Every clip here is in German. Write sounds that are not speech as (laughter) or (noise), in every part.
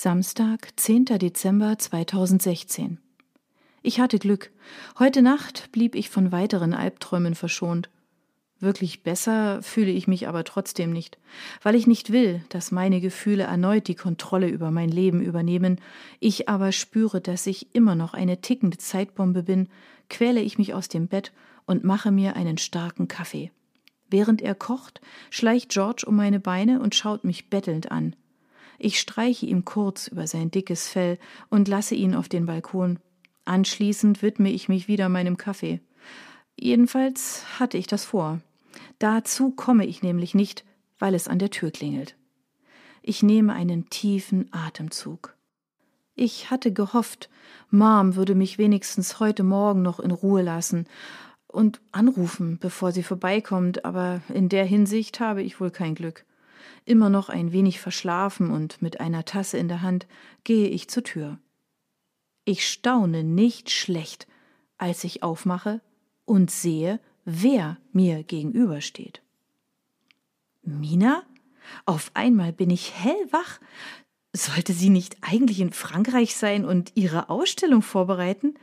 Samstag, 10. Dezember 2016. Ich hatte Glück. Heute Nacht blieb ich von weiteren Albträumen verschont. Wirklich besser fühle ich mich aber trotzdem nicht, weil ich nicht will, dass meine Gefühle erneut die Kontrolle über mein Leben übernehmen, ich aber spüre, dass ich immer noch eine tickende Zeitbombe bin, quäle ich mich aus dem Bett und mache mir einen starken Kaffee. Während er kocht, schleicht George um meine Beine und schaut mich bettelnd an. Ich streiche ihm kurz über sein dickes Fell und lasse ihn auf den Balkon. Anschließend widme ich mich wieder meinem Kaffee. Jedenfalls hatte ich das vor. Dazu komme ich nämlich nicht, weil es an der Tür klingelt. Ich nehme einen tiefen Atemzug. Ich hatte gehofft, Mom würde mich wenigstens heute Morgen noch in Ruhe lassen und anrufen, bevor sie vorbeikommt, aber in der Hinsicht habe ich wohl kein Glück. Immer noch ein wenig verschlafen und mit einer Tasse in der Hand gehe ich zur Tür. Ich staune nicht schlecht, als ich aufmache und sehe, wer mir gegenübersteht. Mina? Auf einmal bin ich hellwach. Sollte sie nicht eigentlich in Frankreich sein und ihre Ausstellung vorbereiten?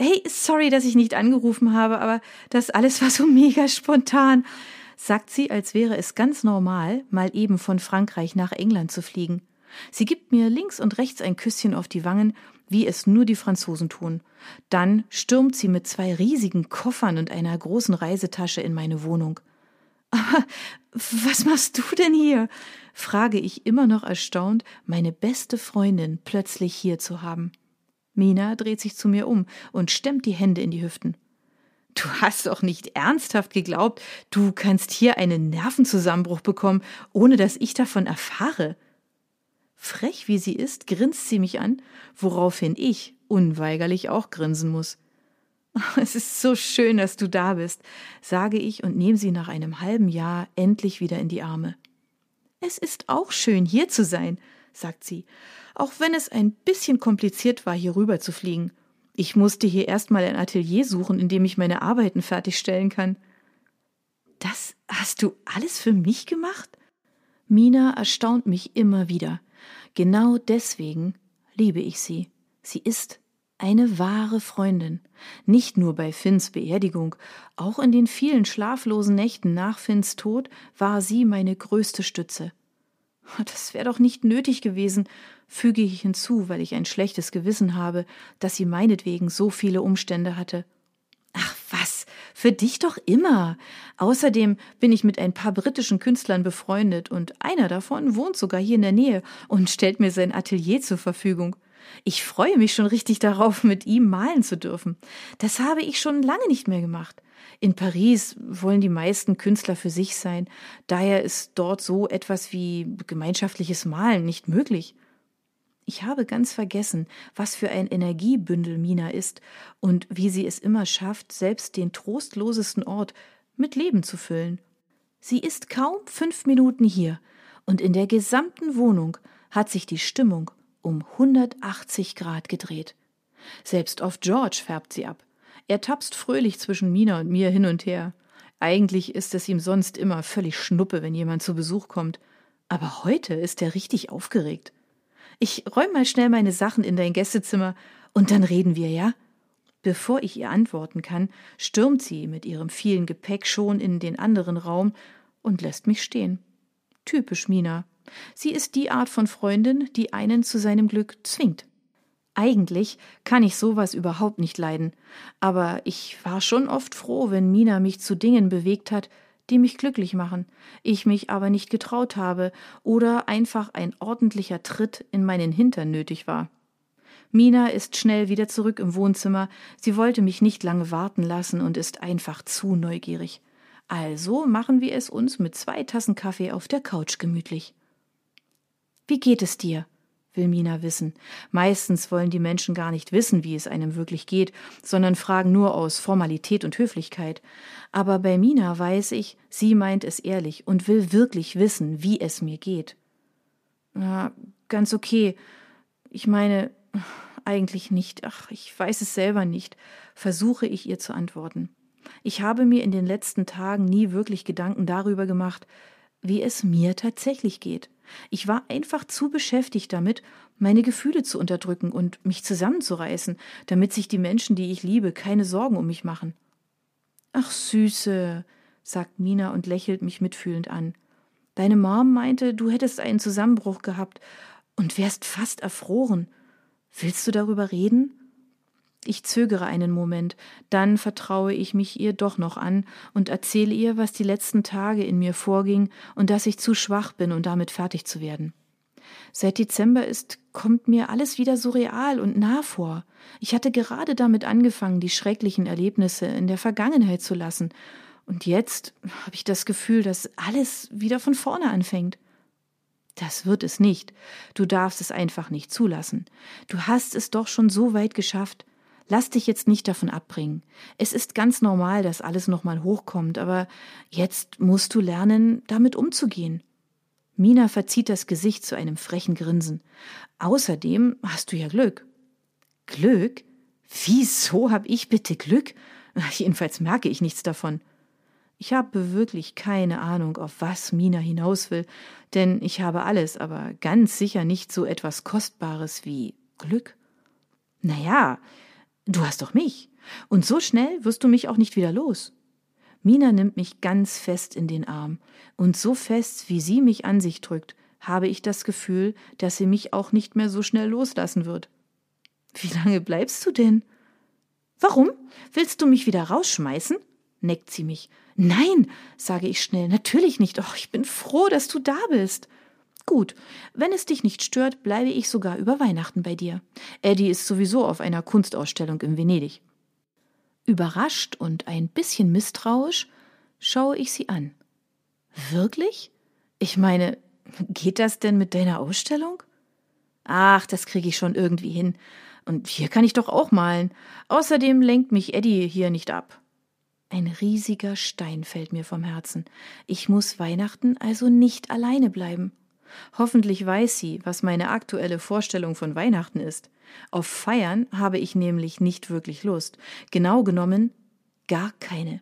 Hey, sorry, dass ich nicht angerufen habe, aber das alles war so mega spontan sagt sie, als wäre es ganz normal, mal eben von Frankreich nach England zu fliegen. Sie gibt mir links und rechts ein Küsschen auf die Wangen, wie es nur die Franzosen tun. Dann stürmt sie mit zwei riesigen Koffern und einer großen Reisetasche in meine Wohnung. Aber was machst du denn hier? frage ich immer noch erstaunt, meine beste Freundin plötzlich hier zu haben. Mina dreht sich zu mir um und stemmt die Hände in die Hüften. Du hast doch nicht ernsthaft geglaubt, du kannst hier einen Nervenzusammenbruch bekommen, ohne dass ich davon erfahre. Frech wie sie ist, grinst sie mich an, woraufhin ich unweigerlich auch grinsen muss. (laughs) Es ist so schön, dass du da bist, sage ich und nehme sie nach einem halben Jahr endlich wieder in die Arme. Es ist auch schön, hier zu sein, sagt sie, auch wenn es ein bisschen kompliziert war, hier rüber zu fliegen. Ich musste hier erstmal ein Atelier suchen, in dem ich meine Arbeiten fertigstellen kann. Das hast du alles für mich gemacht? Mina erstaunt mich immer wieder. Genau deswegen liebe ich sie. Sie ist eine wahre Freundin. Nicht nur bei Finns Beerdigung, auch in den vielen schlaflosen Nächten nach Finns Tod war sie meine größte Stütze. Das wäre doch nicht nötig gewesen, füge ich hinzu, weil ich ein schlechtes Gewissen habe, dass sie meinetwegen so viele Umstände hatte. Ach was, für dich doch immer. Außerdem bin ich mit ein paar britischen Künstlern befreundet und einer davon wohnt sogar hier in der Nähe und stellt mir sein Atelier zur Verfügung. Ich freue mich schon richtig darauf, mit ihm malen zu dürfen. Das habe ich schon lange nicht mehr gemacht. In Paris wollen die meisten Künstler für sich sein, daher ist dort so etwas wie gemeinschaftliches Malen nicht möglich. Ich habe ganz vergessen, was für ein Energiebündel Mina ist und wie sie es immer schafft, selbst den trostlosesten Ort mit Leben zu füllen. Sie ist kaum fünf Minuten hier, und in der gesamten Wohnung hat sich die Stimmung um 180 Grad gedreht. Selbst auf George färbt sie ab. Er tapst fröhlich zwischen Mina und mir hin und her. Eigentlich ist es ihm sonst immer völlig schnuppe, wenn jemand zu Besuch kommt. Aber heute ist er richtig aufgeregt. Ich räum mal schnell meine Sachen in dein Gästezimmer und dann reden wir, ja? Bevor ich ihr antworten kann, stürmt sie mit ihrem vielen Gepäck schon in den anderen Raum und lässt mich stehen. Typisch Mina. Sie ist die Art von Freundin, die einen zu seinem Glück zwingt. Eigentlich kann ich sowas überhaupt nicht leiden, aber ich war schon oft froh, wenn Mina mich zu Dingen bewegt hat, die mich glücklich machen, ich mich aber nicht getraut habe oder einfach ein ordentlicher Tritt in meinen Hintern nötig war. Mina ist schnell wieder zurück im Wohnzimmer, sie wollte mich nicht lange warten lassen und ist einfach zu neugierig. Also machen wir es uns mit zwei Tassen Kaffee auf der Couch gemütlich. Wie geht es dir? will Mina wissen. Meistens wollen die Menschen gar nicht wissen, wie es einem wirklich geht, sondern fragen nur aus Formalität und Höflichkeit. Aber bei Mina weiß ich, sie meint es ehrlich und will wirklich wissen, wie es mir geht. Na, ganz okay. Ich meine, eigentlich nicht. Ach, ich weiß es selber nicht, versuche ich ihr zu antworten. Ich habe mir in den letzten Tagen nie wirklich Gedanken darüber gemacht, wie es mir tatsächlich geht. Ich war einfach zu beschäftigt damit, meine Gefühle zu unterdrücken und mich zusammenzureißen, damit sich die Menschen, die ich liebe, keine Sorgen um mich machen. Ach, Süße, sagt Mina und lächelt mich mitfühlend an. Deine Mom meinte, du hättest einen Zusammenbruch gehabt und wärst fast erfroren. Willst du darüber reden? Ich zögere einen Moment, dann vertraue ich mich ihr doch noch an und erzähle ihr, was die letzten Tage in mir vorging und dass ich zu schwach bin, um damit fertig zu werden. Seit Dezember ist, kommt mir alles wieder so real und nah vor. Ich hatte gerade damit angefangen, die schrecklichen Erlebnisse in der Vergangenheit zu lassen. Und jetzt habe ich das Gefühl, dass alles wieder von vorne anfängt. Das wird es nicht. Du darfst es einfach nicht zulassen. Du hast es doch schon so weit geschafft. Lass dich jetzt nicht davon abbringen. Es ist ganz normal, dass alles nochmal hochkommt, aber jetzt musst du lernen, damit umzugehen. Mina verzieht das Gesicht zu einem frechen Grinsen. Außerdem hast du ja Glück. Glück? Wieso hab ich bitte Glück? (laughs) Jedenfalls merke ich nichts davon. Ich habe wirklich keine Ahnung, auf was Mina hinaus will, denn ich habe alles, aber ganz sicher nicht so etwas Kostbares wie Glück. Na ja, Du hast doch mich. Und so schnell wirst du mich auch nicht wieder los. Mina nimmt mich ganz fest in den Arm, und so fest, wie sie mich an sich drückt, habe ich das Gefühl, dass sie mich auch nicht mehr so schnell loslassen wird. Wie lange bleibst du denn? Warum? Willst du mich wieder rausschmeißen? neckt sie mich. Nein, sage ich schnell, natürlich nicht. Och, ich bin froh, dass du da bist. Gut, wenn es dich nicht stört, bleibe ich sogar über Weihnachten bei dir. Eddie ist sowieso auf einer Kunstausstellung in Venedig. Überrascht und ein bisschen misstrauisch schaue ich sie an. Wirklich? Ich meine, geht das denn mit deiner Ausstellung? Ach, das kriege ich schon irgendwie hin. Und hier kann ich doch auch malen. Außerdem lenkt mich Eddie hier nicht ab. Ein riesiger Stein fällt mir vom Herzen. Ich muss Weihnachten also nicht alleine bleiben. Hoffentlich weiß sie, was meine aktuelle Vorstellung von Weihnachten ist. Auf Feiern habe ich nämlich nicht wirklich Lust. Genau genommen gar keine.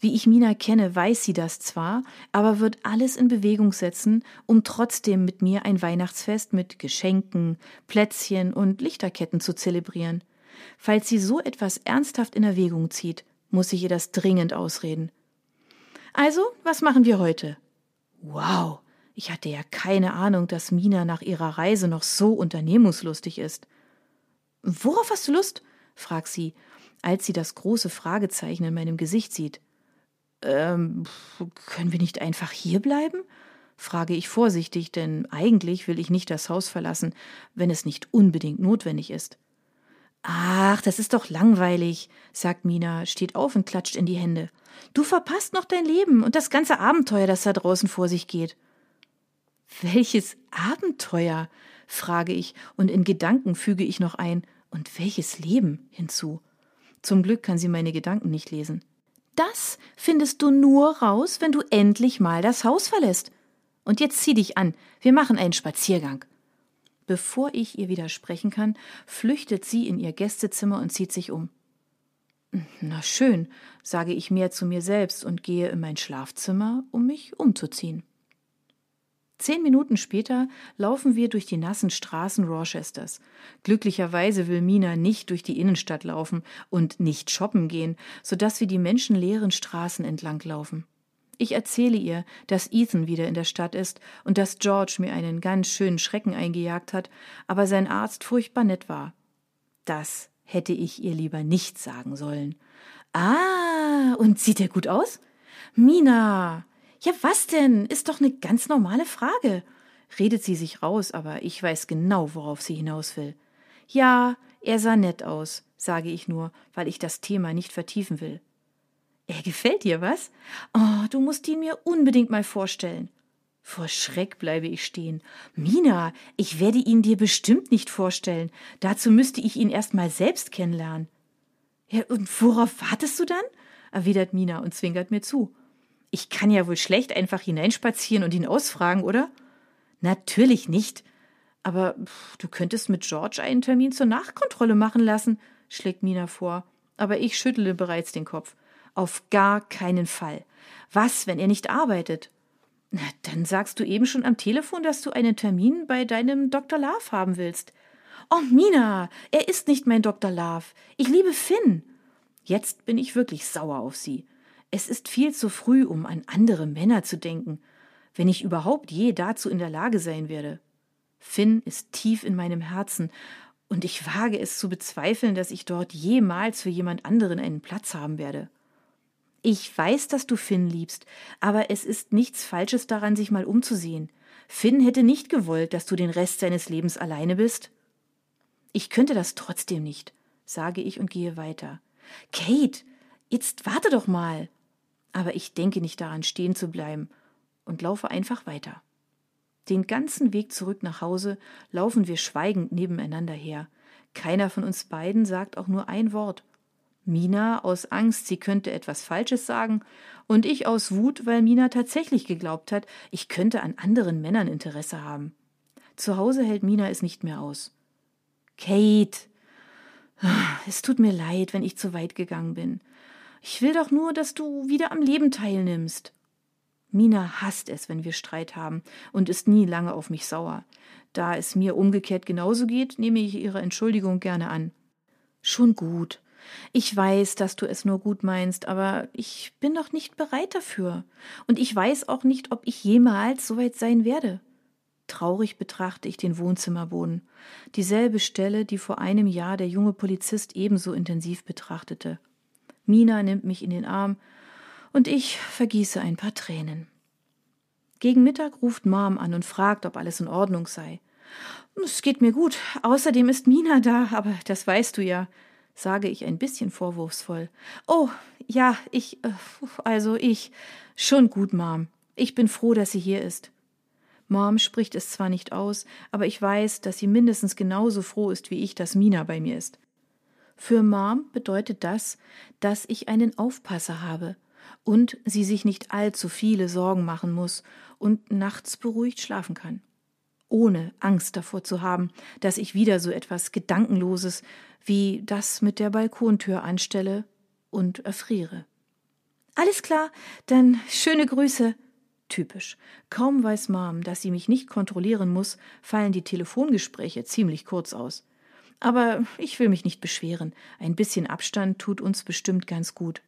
Wie ich Mina kenne, weiß sie das zwar, aber wird alles in Bewegung setzen, um trotzdem mit mir ein Weihnachtsfest mit Geschenken, Plätzchen und Lichterketten zu zelebrieren. Falls sie so etwas ernsthaft in Erwägung zieht, muss ich ihr das dringend ausreden. Also, was machen wir heute? Wow, ich hatte ja keine Ahnung, dass Mina nach ihrer Reise noch so unternehmungslustig ist. Worauf hast du Lust? fragt sie, als sie das große Fragezeichen in meinem Gesicht sieht. Ähm, können wir nicht einfach hier bleiben? frage ich vorsichtig, denn eigentlich will ich nicht das Haus verlassen, wenn es nicht unbedingt notwendig ist. Ach, das ist doch langweilig, sagt Mina, steht auf und klatscht in die Hände. Du verpasst noch dein Leben und das ganze Abenteuer, das da draußen vor sich geht. Welches Abenteuer? frage ich, und in Gedanken füge ich noch ein, und welches Leben hinzu. Zum Glück kann sie meine Gedanken nicht lesen. Das findest du nur raus, wenn du endlich mal das Haus verlässt. Und jetzt zieh dich an, wir machen einen Spaziergang. Bevor ich ihr widersprechen kann, flüchtet sie in ihr Gästezimmer und zieht sich um. Na schön, sage ich mehr zu mir selbst und gehe in mein Schlafzimmer, um mich umzuziehen. Zehn Minuten später laufen wir durch die nassen Straßen Rochesters. Glücklicherweise will Mina nicht durch die Innenstadt laufen und nicht shoppen gehen, so dass wir die menschenleeren Straßen entlang laufen. Ich erzähle ihr, dass Ethan wieder in der Stadt ist und dass George mir einen ganz schönen Schrecken eingejagt hat, aber sein Arzt furchtbar nett war. Das hätte ich ihr lieber nicht sagen sollen. Ah, und sieht er gut aus? Mina, ja, was denn? Ist doch eine ganz normale Frage. Redet sie sich raus, aber ich weiß genau, worauf sie hinaus will. Ja, er sah nett aus, sage ich nur, weil ich das Thema nicht vertiefen will. Er gefällt dir, was? Oh, du musst ihn mir unbedingt mal vorstellen. Vor Schreck bleibe ich stehen. Mina, ich werde ihn dir bestimmt nicht vorstellen. Dazu müsste ich ihn erst mal selbst kennenlernen. Ja, und worauf wartest du dann? erwidert Mina und zwinkert mir zu. Ich kann ja wohl schlecht einfach hineinspazieren und ihn ausfragen, oder? Natürlich nicht. Aber pff, du könntest mit George einen Termin zur Nachkontrolle machen lassen, schlägt Mina vor. Aber ich schüttle bereits den Kopf. Auf gar keinen Fall. Was, wenn er nicht arbeitet? Na, dann sagst du eben schon am Telefon, dass du einen Termin bei deinem Dr. Love haben willst. Oh, Mina, er ist nicht mein Dr. Love. Ich liebe Finn. Jetzt bin ich wirklich sauer auf sie. Es ist viel zu früh, um an andere Männer zu denken, wenn ich überhaupt je dazu in der Lage sein werde. Finn ist tief in meinem Herzen, und ich wage es zu bezweifeln, dass ich dort jemals für jemand anderen einen Platz haben werde. Ich weiß, dass du Finn liebst, aber es ist nichts Falsches daran, sich mal umzusehen. Finn hätte nicht gewollt, dass du den Rest seines Lebens alleine bist. Ich könnte das trotzdem nicht, sage ich und gehe weiter. Kate, jetzt warte doch mal. Aber ich denke nicht daran, stehen zu bleiben und laufe einfach weiter. Den ganzen Weg zurück nach Hause laufen wir schweigend nebeneinander her. Keiner von uns beiden sagt auch nur ein Wort. Mina aus Angst, sie könnte etwas Falsches sagen, und ich aus Wut, weil Mina tatsächlich geglaubt hat, ich könnte an anderen Männern Interesse haben. Zu Hause hält Mina es nicht mehr aus. Kate, (sighs) es tut mir leid, wenn ich zu weit gegangen bin. Ich will doch nur, dass du wieder am Leben teilnimmst. Mina hasst es, wenn wir Streit haben und ist nie lange auf mich sauer. Da es mir umgekehrt genauso geht, nehme ich ihre Entschuldigung gerne an. Schon gut. Ich weiß, dass du es nur gut meinst, aber ich bin noch nicht bereit dafür. Und ich weiß auch nicht, ob ich jemals so weit sein werde. Traurig betrachte ich den Wohnzimmerboden, dieselbe Stelle, die vor einem Jahr der junge Polizist ebenso intensiv betrachtete. Mina nimmt mich in den Arm und ich vergieße ein paar Tränen. Gegen Mittag ruft Mom an und fragt, ob alles in Ordnung sei. Es geht mir gut. Außerdem ist Mina da, aber das weißt du ja sage ich ein bisschen vorwurfsvoll. Oh, ja, ich, äh, also ich. Schon gut, Mom. Ich bin froh, dass sie hier ist. Mom spricht es zwar nicht aus, aber ich weiß, dass sie mindestens genauso froh ist wie ich, dass Mina bei mir ist. Für Mom bedeutet das, dass ich einen Aufpasser habe und sie sich nicht allzu viele Sorgen machen muss und nachts beruhigt schlafen kann ohne Angst davor zu haben, dass ich wieder so etwas Gedankenloses wie das mit der Balkontür anstelle und erfriere. Alles klar, dann schöne Grüße. Typisch. Kaum weiß Mom, dass sie mich nicht kontrollieren muss, fallen die Telefongespräche ziemlich kurz aus. Aber ich will mich nicht beschweren. Ein bisschen Abstand tut uns bestimmt ganz gut.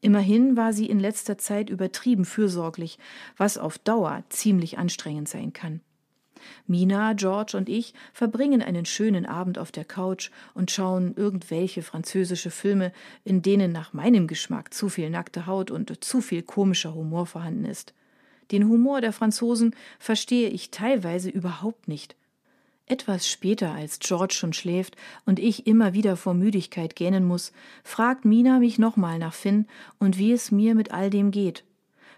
Immerhin war sie in letzter Zeit übertrieben fürsorglich, was auf Dauer ziemlich anstrengend sein kann. Mina, George und ich verbringen einen schönen Abend auf der Couch und schauen irgendwelche französische Filme, in denen nach meinem Geschmack zu viel nackte Haut und zu viel komischer Humor vorhanden ist. Den Humor der Franzosen verstehe ich teilweise überhaupt nicht. Etwas später, als George schon schläft und ich immer wieder vor Müdigkeit gähnen muss, fragt Mina mich nochmal nach Finn und wie es mir mit all dem geht.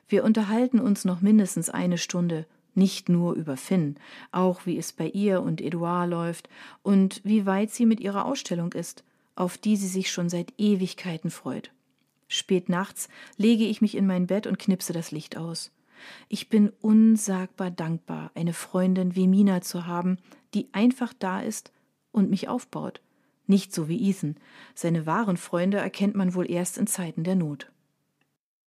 Wir unterhalten uns noch mindestens eine Stunde, nicht nur über Finn, auch wie es bei ihr und Edouard läuft und wie weit sie mit ihrer Ausstellung ist, auf die sie sich schon seit Ewigkeiten freut. Spät nachts lege ich mich in mein Bett und knipse das Licht aus. Ich bin unsagbar dankbar, eine Freundin wie Mina zu haben, die einfach da ist und mich aufbaut. Nicht so wie Ethan. Seine wahren Freunde erkennt man wohl erst in Zeiten der Not.